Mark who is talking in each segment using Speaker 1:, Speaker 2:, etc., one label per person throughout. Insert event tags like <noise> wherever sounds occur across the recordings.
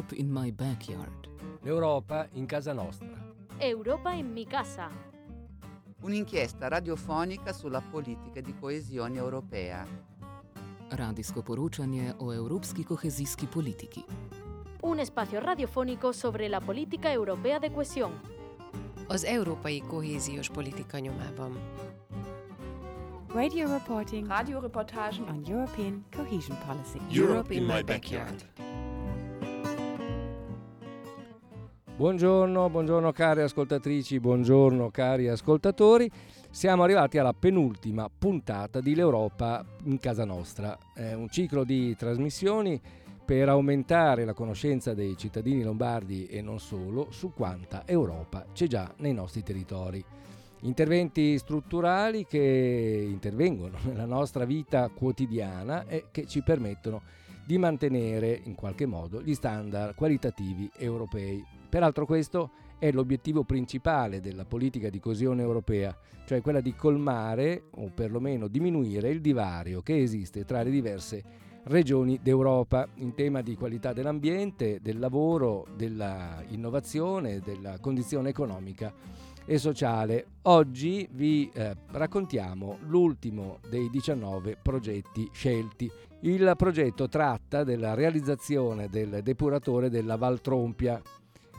Speaker 1: Europe in my backyard.
Speaker 2: L'Europa in casa nostra.
Speaker 3: Europa in mi casa.
Speaker 4: Un'inchiesta radiofonica sulla politica di coesione europea.
Speaker 1: Radijsko poročanje o evropski kohezijski politiki.
Speaker 3: Un espacio radiofónico sobre la política europea de cohesión.
Speaker 5: Az európai kohéziós politika nyomában.
Speaker 6: Radio reporting
Speaker 7: Radioreportagen
Speaker 6: on European cohesion policy.
Speaker 5: Europe in my backyard.
Speaker 2: Buongiorno, buongiorno cari ascoltatrici, buongiorno cari ascoltatori. Siamo arrivati alla penultima puntata di L'Europa in casa nostra. È un ciclo di trasmissioni per aumentare la conoscenza dei cittadini lombardi e non solo su quanta Europa c'è già nei nostri territori. Interventi strutturali che intervengono <laughs> nella nostra vita quotidiana e che ci permettono di mantenere in qualche modo gli standard qualitativi europei. Peraltro questo è l'obiettivo principale della politica di coesione europea, cioè quella di colmare o perlomeno diminuire il divario che esiste tra le diverse regioni d'Europa in tema di qualità dell'ambiente, del lavoro, dell'innovazione, della condizione economica e sociale. Oggi vi eh, raccontiamo l'ultimo dei 19 progetti scelti. Il progetto tratta della realizzazione del depuratore della Valtrompia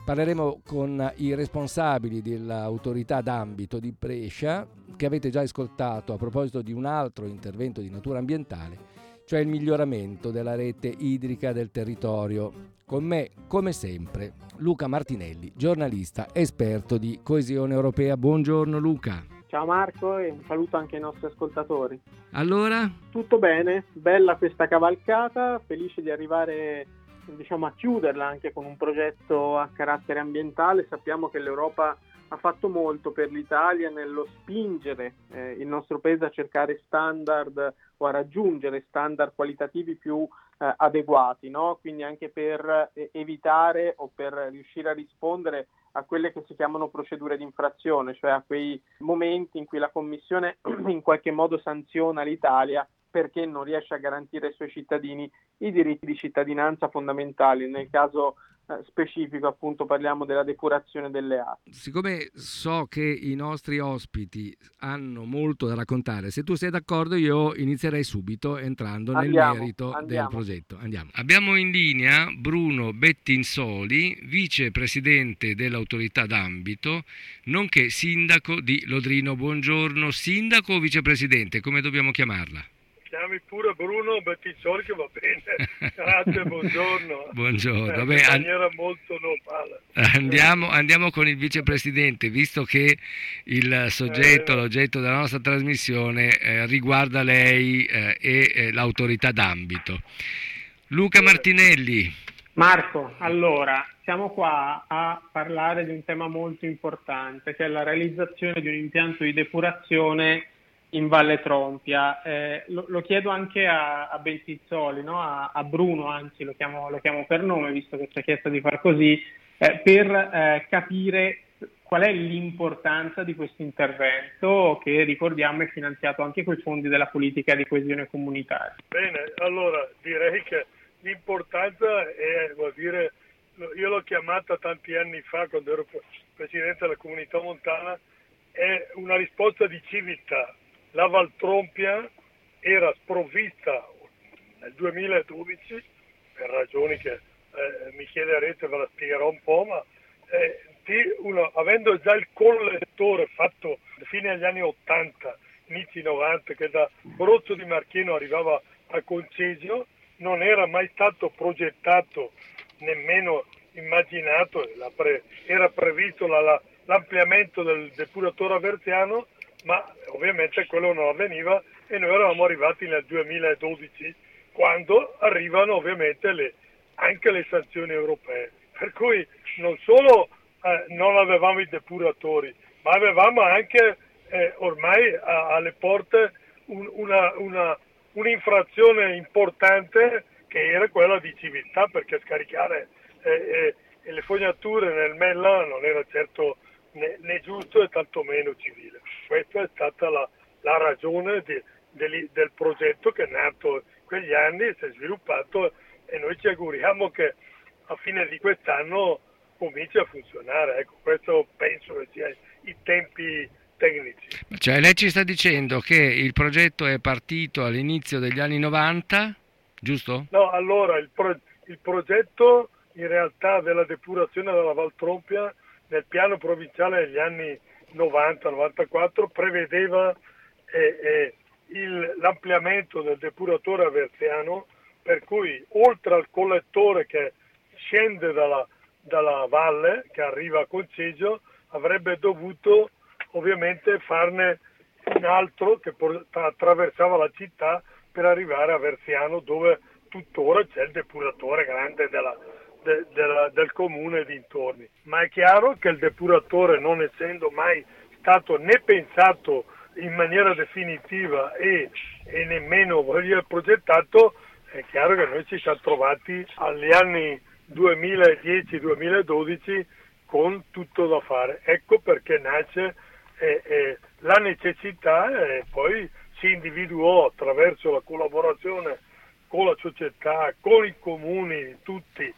Speaker 2: Parleremo con i responsabili dell'autorità d'ambito di Brescia, che avete già ascoltato a proposito di un altro intervento di natura ambientale, cioè il miglioramento della rete idrica del territorio. Con me, come sempre, Luca Martinelli, giornalista esperto di coesione europea. Buongiorno Luca.
Speaker 8: Ciao Marco e un saluto anche ai nostri ascoltatori.
Speaker 2: Allora?
Speaker 8: Tutto bene, bella questa cavalcata, felice di arrivare diciamo, a chiuderla anche con un progetto a carattere ambientale. Sappiamo che l'Europa ha fatto molto per l'Italia nello spingere eh, il nostro paese a cercare standard o a raggiungere standard qualitativi più eh, adeguati, no? quindi anche per eh, evitare o per riuscire a rispondere a quelle che si chiamano procedure di infrazione, cioè a quei momenti in cui la Commissione <clears throat> in qualche modo sanziona l'Italia perché non riesce a garantire ai suoi cittadini i diritti di cittadinanza fondamentali. Nel caso eh, specifico appunto parliamo della depurazione delle acque.
Speaker 2: Siccome so che i nostri ospiti hanno molto da raccontare, se tu sei d'accordo io inizierei subito entrando
Speaker 8: Andiamo,
Speaker 2: nel merito
Speaker 8: andiamo.
Speaker 2: del progetto. Andiamo. Abbiamo in linea Bruno Bettinsoli, vicepresidente dell'autorità d'ambito, nonché sindaco di Lodrino. Buongiorno, sindaco o vicepresidente, come dobbiamo chiamarla?
Speaker 9: Chiami pure Bruno Bettizzoli che va bene. <laughs> Grazie, buongiorno.
Speaker 2: Buongiorno.
Speaker 9: Eh,
Speaker 2: Beh,
Speaker 9: in
Speaker 2: an-
Speaker 9: maniera molto normale.
Speaker 2: Andiamo, andiamo con il vicepresidente, visto che il soggetto,
Speaker 9: Eh.
Speaker 2: l'oggetto della nostra trasmissione eh, riguarda lei eh, e eh, l'autorità d'ambito. Luca Martinelli,
Speaker 8: Marco, allora siamo qua a parlare di un tema molto importante che è la realizzazione di un impianto di depurazione in Valle Trompia. Eh, lo, lo chiedo anche a, a Bentizzoli, no? a, a Bruno, anzi lo chiamo, lo chiamo per nome, visto che ci ha chiesto di far così, eh, per eh, capire qual è l'importanza di questo intervento che ricordiamo è finanziato anche con i fondi della politica di coesione comunitaria.
Speaker 9: Bene, allora direi che l'importanza è, vuol dire, io l'ho chiamata tanti anni fa quando ero presidente della comunità montana, è una risposta di civiltà. La Valtrompia era sprovvista nel 2012, per ragioni che eh, mi chiederete, ve la spiegherò un po', ma eh, di uno, avendo già il collettore fatto fine agli anni 80, inizi 90, che da Brozzo di Marchino arrivava a Concesio, non era mai stato progettato, nemmeno immaginato, era previsto la- la- l'ampliamento del depuratore averziano, ma ovviamente quello non avveniva e noi eravamo arrivati nel 2012, quando arrivano ovviamente le- anche le sanzioni europee. Per cui non solo eh, non avevamo i depuratori, ma avevamo anche eh, ormai a- alle porte un- una- una- un'infrazione importante che era quella di civiltà, perché scaricare eh, eh, le fognature nel Mella non era certo né, né giusto e tantomeno civile. Questa è stata la, la ragione di- deli- del progetto che è nato in quegli anni, si è sviluppato e noi ci auguriamo che a fine di quest'anno cominci a funzionare. Ecco, questo penso che sia i tempi tecnici.
Speaker 2: Cioè lei ci sta dicendo che il progetto è partito all'inizio degli anni 90, giusto?
Speaker 9: No, allora il, pro- il progetto in realtà della depurazione della Valtrompia nel piano provinciale degli anni 90-94 prevedeva eh, eh, il, l'ampliamento del depuratore averziano per cui oltre al collettore che scende dalla, dalla valle che arriva a Conceggio avrebbe dovuto ovviamente farne un altro che attraversava la città per arrivare a Verziano dove tuttora c'è il depuratore grande della, de, de, del comune dintorni. Ma è chiaro che il depuratore non essendo mai stato né pensato in maniera definitiva e, e nemmeno voglio, progettato, è chiaro che noi ci siamo trovati agli anni 2010-2012 con tutto da fare. Ecco perché nasce eh, eh, la necessità e poi si individuò attraverso la collaborazione con la società, con i comuni, tutti,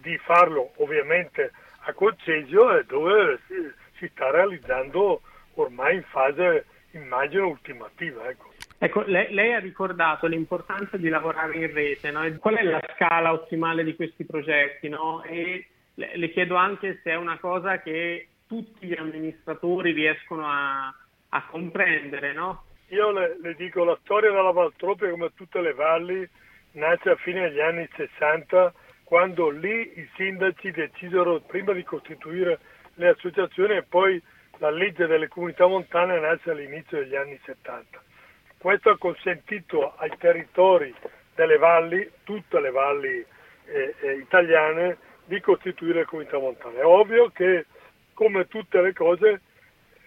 Speaker 9: di farlo ovviamente a Colcegio e dove si, si sta realizzando ormai in fase, immagino, ultimativa. Ecco.
Speaker 8: Ecco, lei, lei, ha ricordato l'importanza di lavorare in rete, no? qual è la scala ottimale di questi progetti? No? E le, le, chiedo anche se è una cosa che tutti gli amministratori riescono a, a comprendere. No?
Speaker 9: Io le, le, dico, la storia della Valtropia, come tutte le valli, nasce a fine degli anni 60, quando lì i sindaci decisero prima di costituire le associazioni e poi la legge delle comunità montane nasce all'inizio degli anni 70 questo ha consentito ai territori delle valli, tutte le valli eh, eh, italiane, di costituire le comunità montane. È ovvio che, come tutte le cose,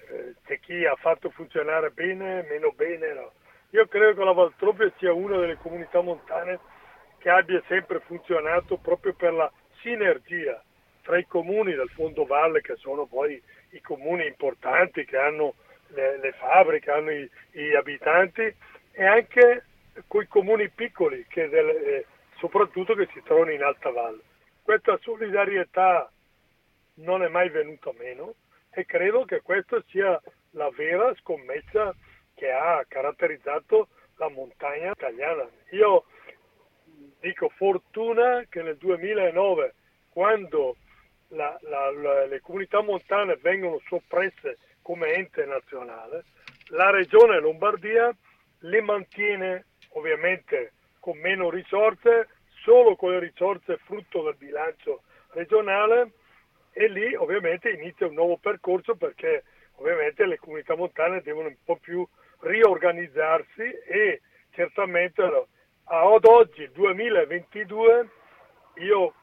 Speaker 9: eh, c'è chi ha fatto funzionare bene, meno bene. No. Io credo che la Valtropia sia una delle comunità montane che abbia sempre funzionato proprio per la sinergia tra i comuni del fondo valle, che sono poi i comuni importanti che hanno le, le fabbriche, hanno i, gli abitanti e anche quei comuni piccoli, che del, eh, soprattutto che si trovano in alta valle. Questa solidarietà non è mai venuta meno e credo che questa sia la vera scommessa che ha caratterizzato la montagna italiana. Io dico fortuna che nel 2009, quando la, la, la, le comunità montane vengono soppresse come ente nazionale, la regione Lombardia le mantiene ovviamente con meno risorse, solo con le risorse frutto del bilancio regionale e lì ovviamente inizia un nuovo percorso perché ovviamente le comunità montane devono un po' più riorganizzarsi e certamente ad oggi, 2022, io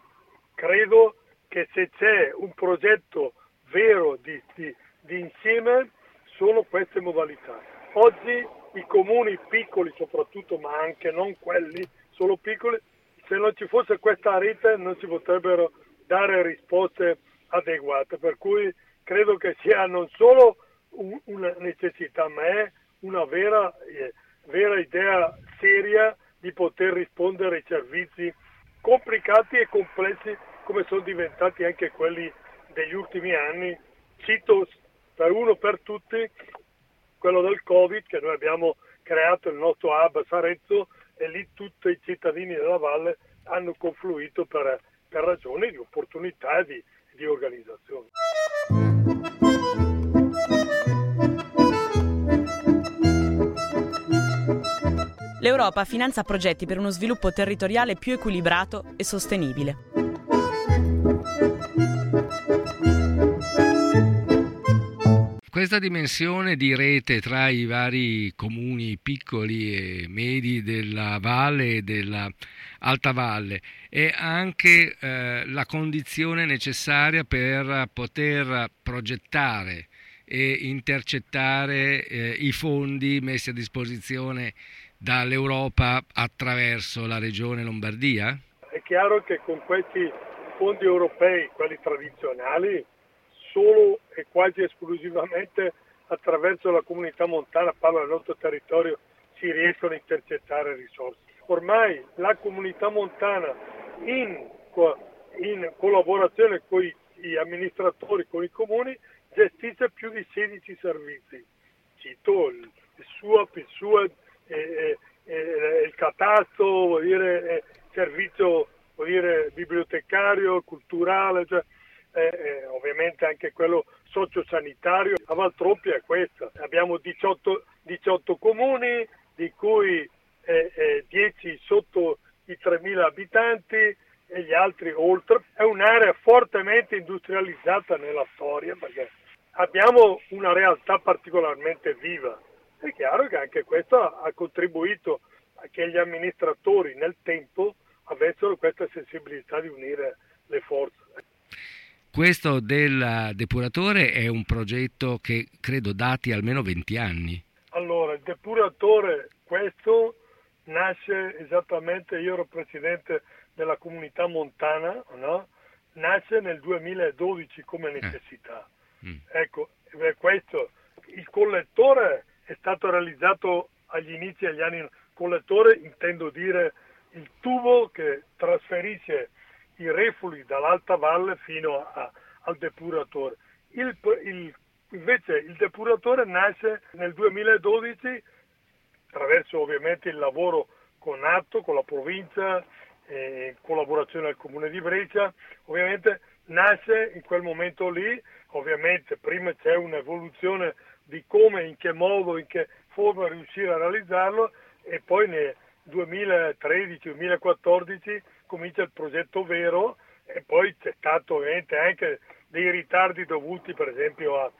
Speaker 9: credo che se c'è un progetto vero di, di di insieme sono queste modalità. Oggi i comuni piccoli soprattutto, ma anche non quelli solo piccoli, se non ci fosse questa rete non si potrebbero dare risposte adeguate, per cui credo che sia non solo un, una necessità, ma è una vera, eh, vera idea poter rispondere ai servizi complicati e complessi come sono diventati anche quelli degli ultimi anni. Cito per uno per tutti quello del Covid che noi abbiamo creato il nostro hub Sarezzo e lì tutti i cittadini della valle hanno confluito per, per ragioni di opportunità e di, di organizzazione.
Speaker 7: L'Europa finanzia progetti per uno sviluppo territoriale più equilibrato e sostenibile.
Speaker 2: Questa dimensione di rete tra i vari comuni piccoli e medi della valle e della alta valle è anche eh, la condizione necessaria per poter progettare e intercettare eh, i fondi messi a disposizione dall'Europa attraverso la regione Lombardia?
Speaker 9: È chiaro che con questi fondi europei, quelli tradizionali, solo e quasi esclusivamente attraverso la comunità montana, parlo del nostro territorio, si riescono a intercettare risorse. Ormai la comunità montana in in collaborazione con gli amministratori, con i comuni, gestisce più di 16 servizi. Cito il, SUAP, il SUAD, eh, eh, il catasto, dire, servizio dire, bibliotecario, culturale, cioè, eh, ovviamente anche quello sociosanitario. A Valtroppia è questa. Abbiamo 18, 18 comuni, di cui 10 sotto i 3.000 abitanti e gli altri oltre. È un'area fortemente industrializzata nella storia perché abbiamo una realtà particolarmente viva. È chiaro che anche questo ha contribuito a che gli amministratori nel tempo avessero questa sensibilità di unire le forze.
Speaker 2: Questo del depuratore è un progetto che credo dati almeno 20 anni.
Speaker 9: Allora, il depuratore questo nasce esattamente, io ero presidente della comunità montana, no? nasce nel 2012 come eh. necessità. Eh. Mm. Ecco, questo, il collettore è stato realizzato agli inizi degli anni, collettore intendo dire il tubo che trasferisce i reflui dall'alta valle fino a, al depuratore. Il, il, invece il depuratore nasce nel 2012 attraverso ovviamente il lavoro con Atto, con la provincia, in collaborazione al comune di Brescia, ovviamente nasce in quel momento lì, ovviamente prima c'è un'evoluzione di come, in che modo, in che forma riuscire a realizzarlo e poi nel 2013-2014 comincia il progetto vero e poi c'è stato ovviamente anche dei ritardi dovuti per esempio a,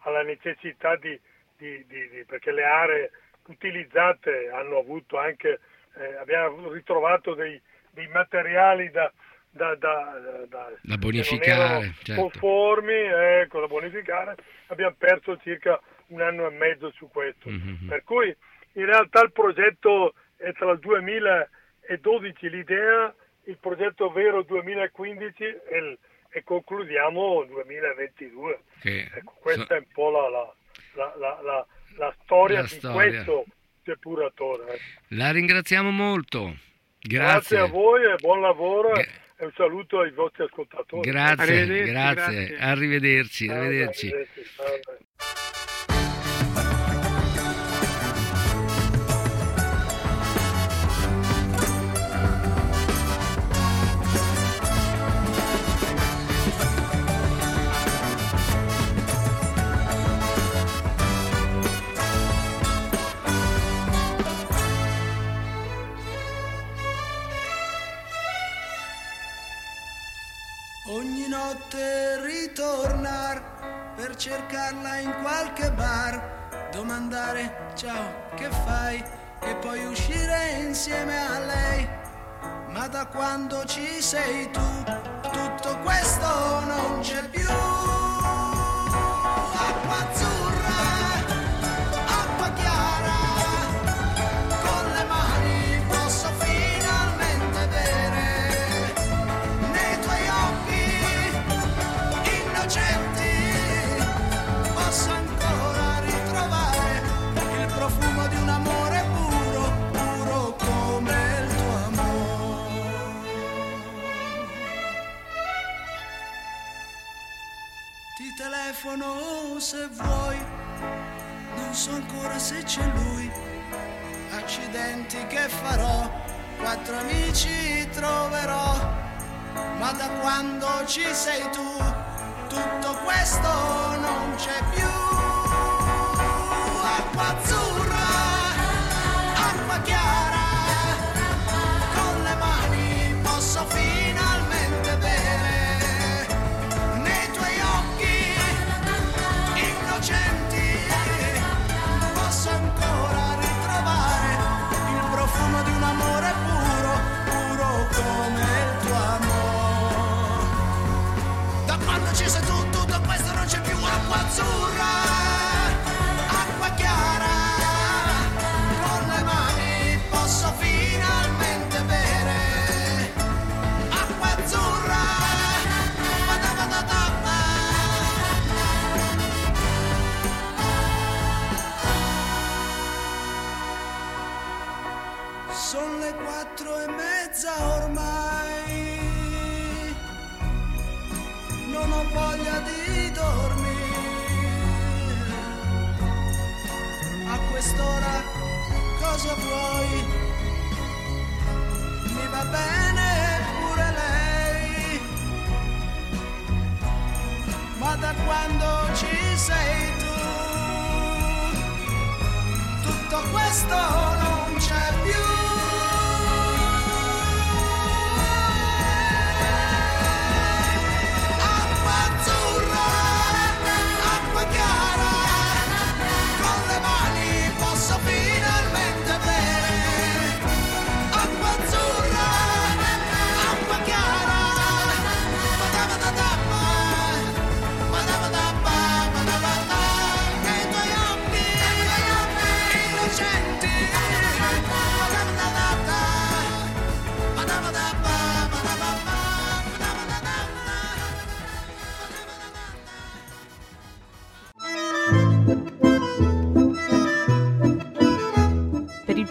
Speaker 9: alla necessità di, di, di, di, perché le aree utilizzate hanno avuto anche, eh, abbiamo ritrovato dei, dei materiali da, da, da, da,
Speaker 2: da bonificare,
Speaker 9: certo. conformi, ecco, da bonificare, abbiamo perso circa un anno e mezzo su questo. Mm-hmm. Per cui in realtà il progetto è tra il 2012 l'idea, il progetto vero 2015 e, il, e concludiamo 2022. Che ecco, questa so... è un po' la, la, la, la storia di storia. questo depuratore.
Speaker 2: La ringraziamo molto.
Speaker 9: Grazie. grazie a voi e buon lavoro. Gra- e un saluto ai vostri ascoltatori.
Speaker 2: Grazie, arrivederci, grazie. grazie. Arrivederci, arrivederci. arrivederci.
Speaker 10: Notte ritornar per cercarla in qualche bar, domandare ciao che fai e poi uscire insieme a lei. Ma da quando ci sei tu, tutto questo non c'è più. Bene pure lei, ma da quando ci sei tu, tutto questo non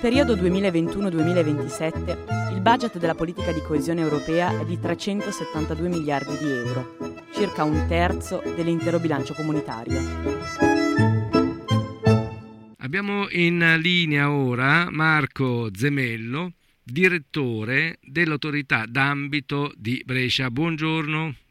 Speaker 7: periodo 2021-2027 il budget della politica di coesione europea è di 372 miliardi di euro, circa un terzo dell'intero bilancio comunitario.
Speaker 2: Abbiamo in linea ora Marco Zemello, direttore dell'autorità d'ambito di Brescia. Buongiorno.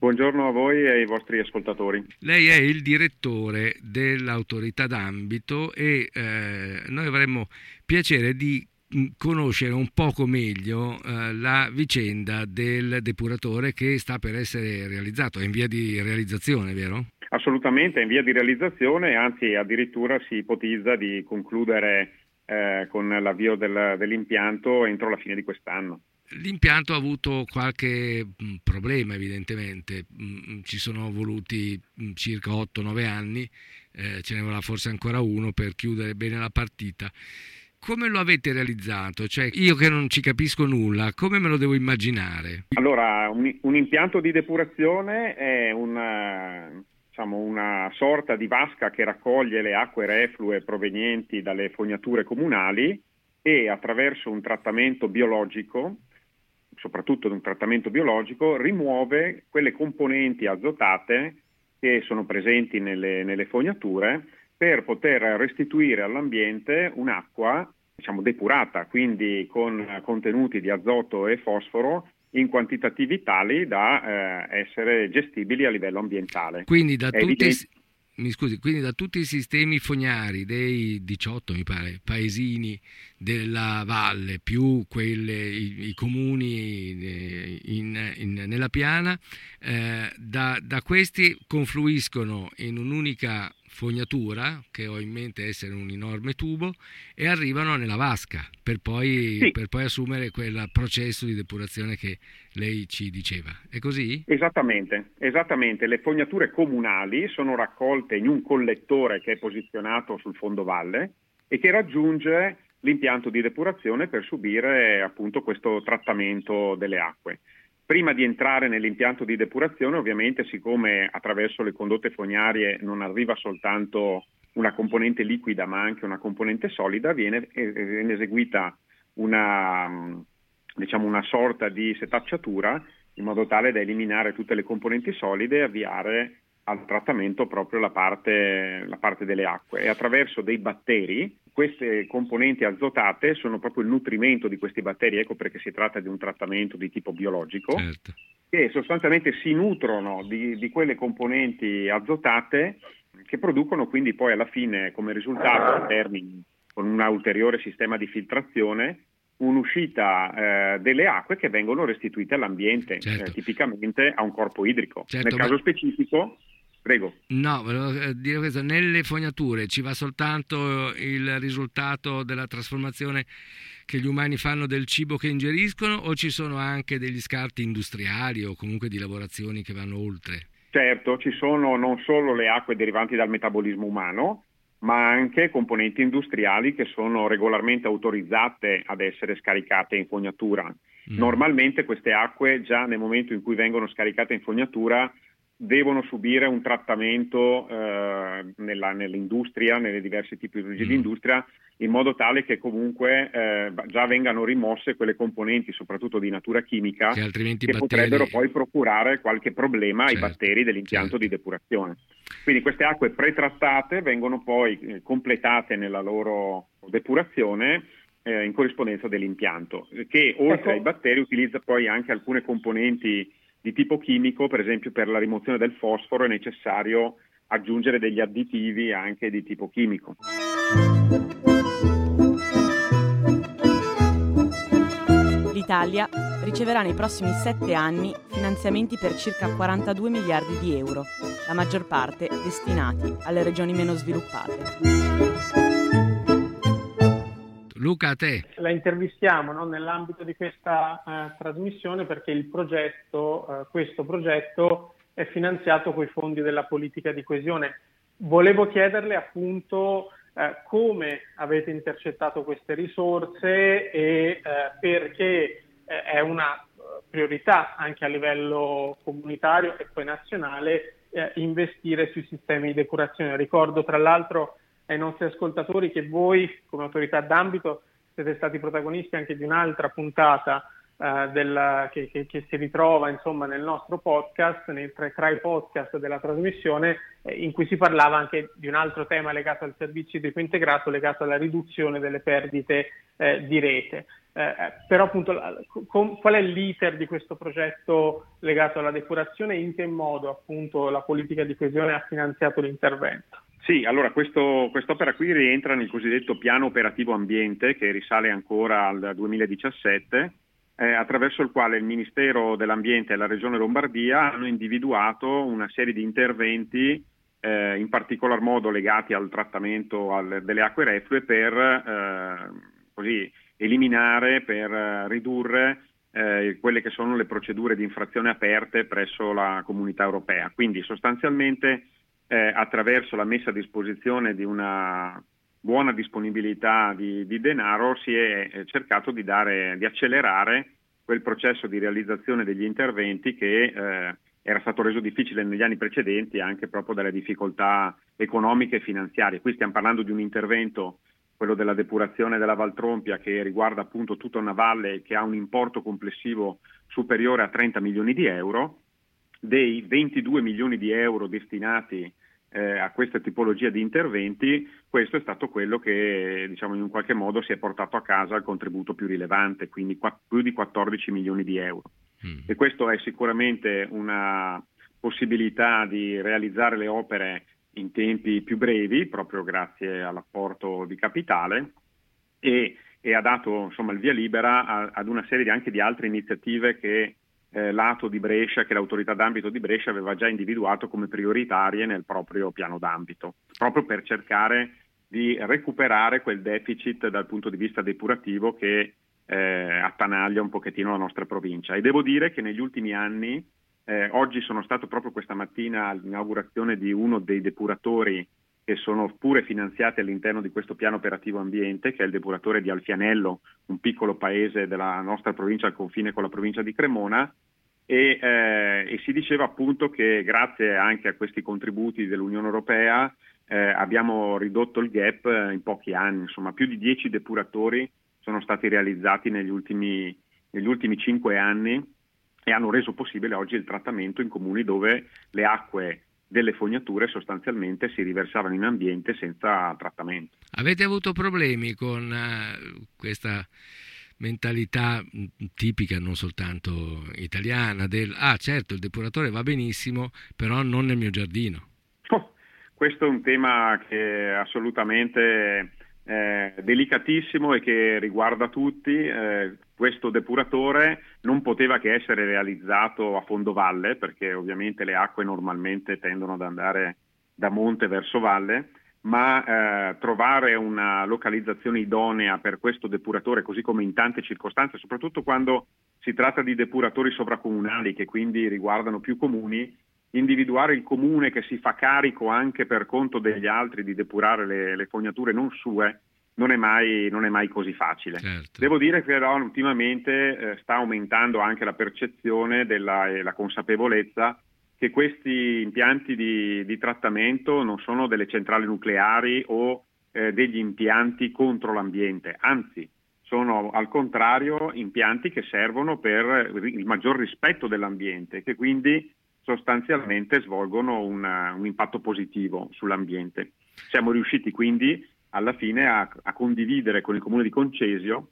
Speaker 11: Buongiorno a voi e ai vostri ascoltatori.
Speaker 2: Lei è il direttore dell'autorità d'ambito e eh, noi avremmo piacere di mh, conoscere un poco meglio eh, la vicenda del depuratore che sta per essere realizzato, è in via di realizzazione, vero?
Speaker 11: Assolutamente è in via di realizzazione, anzi addirittura si ipotizza di concludere eh, con l'avvio del- dell'impianto entro la fine di quest'anno.
Speaker 2: L'impianto ha avuto qualche mh, problema evidentemente, Mh, ci sono voluti mh, circa 8-9 anni, eh, ce ne vorrà forse ancora uno per chiudere bene la partita. Come lo avete realizzato? Cioè, io che non ci capisco nulla, come me lo devo immaginare?
Speaker 11: Allora, un, un impianto di depurazione è una, diciamo, una sorta di vasca che raccoglie le acque reflue provenienti dalle fognature comunali e attraverso un trattamento biologico, soprattutto un trattamento biologico, rimuove quelle componenti azotate che sono presenti nelle, nelle fognature per poter restituire all'ambiente un'acqua diciamo, depurata, quindi con contenuti di azoto e fosforo in quantitativi tali da eh, essere gestibili a livello ambientale.
Speaker 2: Quindi da, tutti, mi scusi, quindi da tutti i sistemi fognari dei 18, mi pare, paesini della valle, più quelle, i, i comuni eh, in- in- nella piana, eh, da, da questi confluiscono in un'unica fognatura, che ho in mente essere un enorme tubo, e arrivano nella vasca per poi,
Speaker 11: Sì.
Speaker 2: per poi assumere quel processo di depurazione che lei ci diceva. È così?
Speaker 11: Esattamente, esattamente. Le fognature comunali sono raccolte in un collettore che è posizionato sul fondovalle e che raggiunge l'impianto di depurazione per subire appunto questo trattamento delle acque. Prima di entrare nell'impianto di depurazione, ovviamente, siccome attraverso le condotte fognarie non arriva soltanto una componente liquida ma anche una componente solida, viene, eh, viene eseguita una, mh, diciamo una sorta di setacciatura in modo tale da eliminare tutte le componenti solide e avviare al trattamento proprio la parte, la parte delle acque. E attraverso dei batteri, queste componenti azotate sono proprio il nutrimento di questi batteri, ecco perché si tratta di un trattamento di tipo biologico,
Speaker 2: Certo.
Speaker 11: che sostanzialmente si nutrono di, di quelle componenti azotate che producono quindi poi alla fine come risultato, termini, con un ulteriore sistema di filtrazione, un'uscita eh, delle acque che vengono restituite all'ambiente,
Speaker 2: Certo.
Speaker 11: eh, tipicamente a un corpo idrico.
Speaker 2: Certo,
Speaker 11: Nel
Speaker 2: ma-
Speaker 11: caso specifico, prego.
Speaker 2: No, volevo eh, dire questo, nelle fognature ci va soltanto il risultato della trasformazione che gli umani fanno del cibo che ingeriscono o ci sono anche degli scarti industriali o comunque di lavorazioni che vanno oltre?
Speaker 11: Certo, ci sono non solo le acque derivanti dal metabolismo umano, ma anche componenti industriali che sono regolarmente autorizzate ad essere scaricate in fognatura.
Speaker 2: Mm.
Speaker 11: Normalmente queste acque già nel momento in cui vengono scaricate in fognatura devono subire un trattamento eh, nella- nell'industria, nelle diverse tipologie di
Speaker 2: Mm.
Speaker 11: industria, in modo tale che comunque eh, già vengano rimosse quelle componenti, soprattutto di natura chimica,
Speaker 2: che, altrimenti
Speaker 11: che
Speaker 2: batteri...
Speaker 11: potrebbero poi procurare qualche problema
Speaker 2: certo,
Speaker 11: ai batteri dell'impianto
Speaker 2: certo.
Speaker 11: di depurazione. Quindi queste acque pretrattate vengono poi eh, completate nella loro depurazione eh, in corrispondenza dell'impianto, che oltre
Speaker 8: Ecco.
Speaker 11: ai batteri utilizza poi anche alcune componenti di tipo chimico, per esempio per la rimozione del fosforo è necessario aggiungere degli additivi anche di tipo chimico.
Speaker 7: L'Italia riceverà nei prossimi sette anni finanziamenti per circa 42 miliardi di euro, la maggior parte destinati alle regioni meno sviluppate.
Speaker 2: Luca, a te.
Speaker 8: La intervistiamo no, nell'ambito di questa eh, trasmissione perché il progetto, eh, questo progetto è finanziato con i fondi della politica di coesione. Volevo chiederle appunto eh, come avete intercettato queste risorse e eh, perché eh, è una priorità anche a livello comunitario e poi nazionale eh, investire sui sistemi di depurazione. Ricordo tra l'altro ai nostri ascoltatori che voi come autorità d'ambito siete stati protagonisti anche di un'altra puntata eh, del, che, che, che, si ritrova insomma, nel nostro podcast, tra, tra, i podcast della trasmissione, eh, in cui si parlava anche di un altro tema legato al servizio idrico integrato, legato alla riduzione delle perdite eh, di rete. Eh, però appunto con, qual è l'iter di questo progetto legato alla depurazione e in che modo appunto la politica di coesione ha finanziato l'intervento?
Speaker 11: Sì, allora questo, quest'opera qui rientra nel cosiddetto piano operativo ambiente che risale ancora al 2017, eh, attraverso il quale il Ministero dell'Ambiente e la Regione Lombardia hanno individuato una serie di interventi, eh, in particolar modo legati al trattamento al, delle acque reflue per eh, così, eliminare, per ridurre eh, quelle che sono le procedure di infrazione aperte presso la comunità europea. Quindi sostanzialmente eh, attraverso la messa a disposizione di una buona disponibilità di, di denaro si è eh, cercato di, dare, di, accelerare quel processo di realizzazione degli interventi che eh, era stato reso difficile negli anni precedenti anche proprio dalle difficoltà economiche e finanziarie. Qui stiamo parlando di un intervento, quello della depurazione della Valtrompia, che riguarda appunto tutta una valle che ha un importo complessivo superiore a 30 milioni di euro, dei 22 milioni di euro destinati eh, a questa tipologia di interventi, questo è stato quello che diciamo, in un qualche modo si è portato a casa il contributo più rilevante, quindi qua, più di 14 milioni di euro. Mm. E questo è sicuramente una possibilità di realizzare le opere in tempi più brevi, proprio grazie all'apporto di capitale, e, e ha dato insomma, il via libera a, ad una serie di, anche di altre iniziative che eh, lato di Brescia che l'autorità d'ambito di Brescia aveva già individuato come prioritarie nel proprio piano d'ambito, proprio per cercare di recuperare quel deficit dal punto di vista depurativo che eh, attanaglia un pochettino la nostra provincia. E devo dire che negli ultimi anni, eh, oggi sono stato proprio questa mattina all'inaugurazione di uno dei depuratori che sono pure finanziati all'interno di questo piano operativo ambiente, che è il depuratore di Alfianello, un piccolo paese della nostra provincia al confine con la provincia di Cremona, e, eh, e si diceva appunto che grazie anche a questi contributi dell'Unione Europea eh, abbiamo ridotto il gap in pochi anni, insomma più di 10 depuratori sono stati realizzati negli ultimi, negli ultimi 5 anni e hanno reso possibile oggi il trattamento in comuni dove le acque delle fognature sostanzialmente si riversavano in ambiente senza trattamento.
Speaker 2: Avete avuto problemi con uh, questa mentalità tipica non soltanto italiana del ah certo il depuratore va benissimo però non nel mio giardino?
Speaker 11: Oh, <laughs> questo è un tema che è assolutamente eh, delicatissimo e che riguarda tutti. Eh, questo depuratore non poteva che essere realizzato a fondovalle perché ovviamente le acque normalmente tendono ad andare da monte verso valle, ma eh, trovare una localizzazione idonea per questo depuratore, così come in tante circostanze, soprattutto quando si tratta di depuratori sovracomunali che quindi riguardano più comuni, individuare il comune che si fa carico anche per conto degli altri di depurare le, le fognature non sue non è mai, non è mai così facile.
Speaker 2: Certo.
Speaker 11: Devo dire che però ultimamente eh, sta aumentando anche la percezione della, e la consapevolezza che questi impianti di, di, trattamento non sono delle centrali nucleari o eh, degli impianti contro l'ambiente, anzi sono al contrario impianti che servono per il maggior rispetto dell'ambiente, che quindi sostanzialmente svolgono una, un impatto positivo sull'ambiente. Siamo riusciti quindi alla fine a, a condividere con il comune di Concesio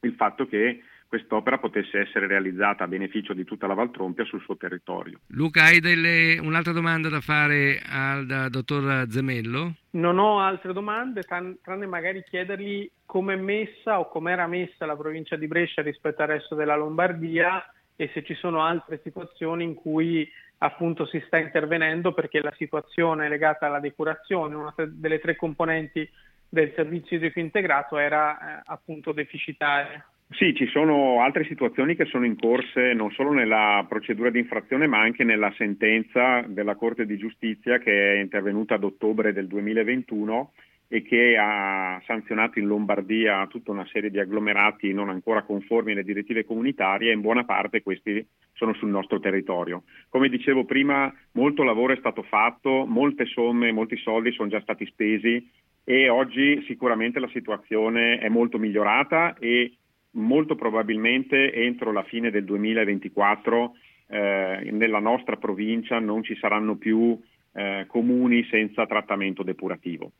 Speaker 11: il fatto che quest'opera potesse essere realizzata a beneficio di tutta la Valtrompia sul suo territorio.
Speaker 2: Luca, hai delle, un'altra domanda da fare al da, dottor Zemello?
Speaker 8: Non ho altre domande, tran- tranne magari chiedergli come è messa o come era messa la provincia di Brescia rispetto al resto della Lombardia e se ci sono altre situazioni in cui appunto si sta intervenendo perché la situazione legata alla depurazione, una delle tre componenti del servizio idrico integrato, era eh, appunto deficitaria.
Speaker 11: Sì, ci sono altre situazioni che sono in corse non solo nella procedura di infrazione ma anche nella sentenza della Corte di Giustizia che è intervenuta ad ottobre del 2021 e che ha sanzionato in Lombardia tutta una serie di agglomerati non ancora conformi alle direttive comunitarie e in buona parte questi sono sul nostro territorio. Come dicevo prima, molto lavoro è stato fatto, molte somme, molti soldi sono già stati spesi e oggi sicuramente la situazione è molto migliorata e molto probabilmente entro la fine del 2024 eh, nella nostra provincia non ci saranno più eh, comuni senza trattamento depurativo.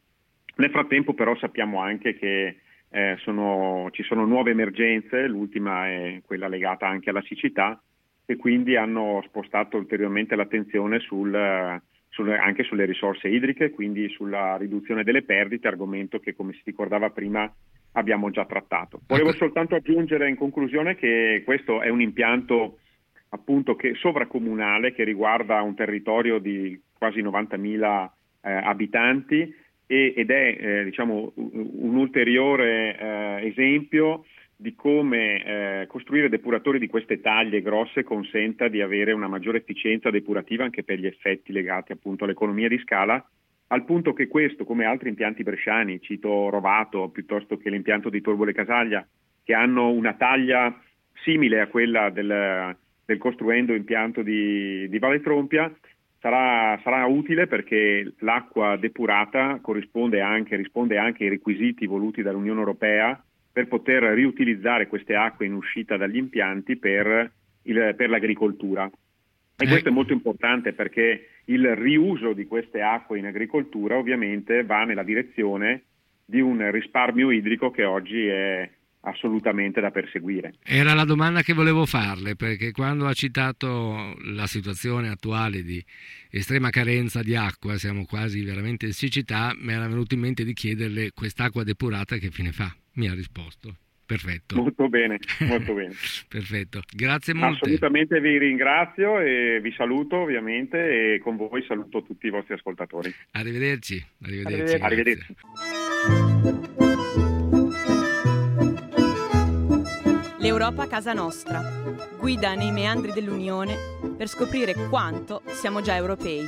Speaker 11: Nel frattempo però sappiamo anche che eh, sono, ci sono nuove emergenze, l'ultima è quella legata anche alla siccità e quindi hanno spostato ulteriormente l'attenzione sul, sul, anche sulle risorse idriche, quindi sulla riduzione delle perdite, argomento che come si ricordava prima abbiamo già trattato. Volevo ecco. soltanto aggiungere in conclusione che questo è un impianto appunto che, sovracomunale che riguarda un territorio di quasi 90.000 eh, abitanti ed è eh, diciamo, un ulteriore eh, esempio di come eh, costruire depuratori di queste taglie grosse consenta di avere una maggiore efficienza depurativa anche per gli effetti legati appunto all'economia di scala, al punto che questo, come altri impianti bresciani, cito Rovato piuttosto che l'impianto di Torbole Casaglia, che hanno una taglia simile a quella del, del costruendo impianto di, di Valle Trompia, sarà, sarà, utile perché l'acqua depurata corrisponde anche, risponde anche ai requisiti voluti dall'Unione Europea per poter riutilizzare queste acque in uscita dagli impianti per, il, per l'agricoltura. E questo è molto importante perché il riuso di queste acque in agricoltura ovviamente va nella direzione di un risparmio idrico che oggi è assolutamente da perseguire.
Speaker 2: Era la domanda che volevo farle, perché quando ha citato la situazione attuale di estrema carenza di acqua, siamo quasi veramente in siccità, mi era venuto in mente di chiederle quest'acqua depurata che fine fa. Mi ha risposto. Perfetto.
Speaker 11: Molto bene, molto <laughs> bene.
Speaker 2: Perfetto, grazie molto.
Speaker 11: Assolutamente vi ringrazio e vi saluto ovviamente e con voi saluto tutti i vostri ascoltatori.
Speaker 2: Arrivederci. Arrivederci.
Speaker 11: Arrivederci.
Speaker 7: L'Europa a casa nostra. Guida nei meandri dell'Unione per scoprire quanto siamo già europei.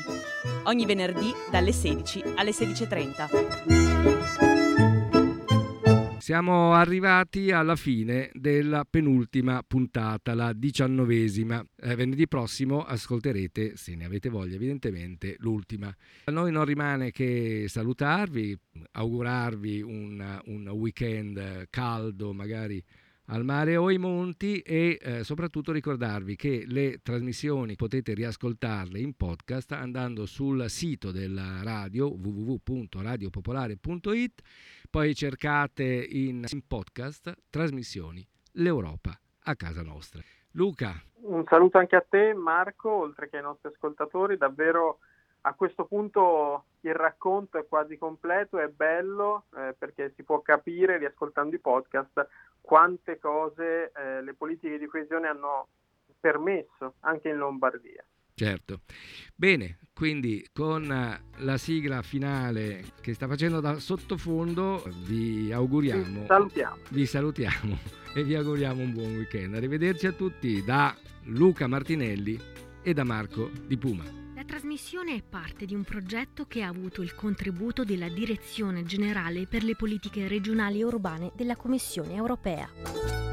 Speaker 7: Ogni venerdì dalle 16 alle 16.30.
Speaker 2: Siamo arrivati alla fine della penultima puntata, la diciannovesima. Eh, venerdì prossimo ascolterete, se ne avete voglia evidentemente, l'ultima. A noi non rimane che salutarvi, augurarvi un, un weekend caldo, magari al mare o ai monti e eh, soprattutto ricordarvi che le trasmissioni potete riascoltarle in podcast andando sul sito della radio www.radiopopolare.it poi cercate in, in podcast trasmissioni l'Europa a casa nostra. Luca.
Speaker 8: Un saluto anche a te Marco, oltre che ai nostri ascoltatori, davvero a questo punto il racconto è quasi completo, è bello eh, perché si può capire riascoltando i podcast quante cose eh, le politiche di coesione hanno permesso anche in Lombardia.
Speaker 2: Certo. Bene, quindi con la sigla finale che sta facendo da sottofondo vi auguriamo.
Speaker 8: Vi salutiamo.
Speaker 2: Vi salutiamo <laughs> e vi auguriamo un buon weekend. Arrivederci a tutti da Luca Martinelli e da Marco Di Puma.
Speaker 12: Trasmissione è parte di un progetto che ha avuto il contributo della Direzione Generale per le Politiche Regionali e Urbane della Commissione Europea.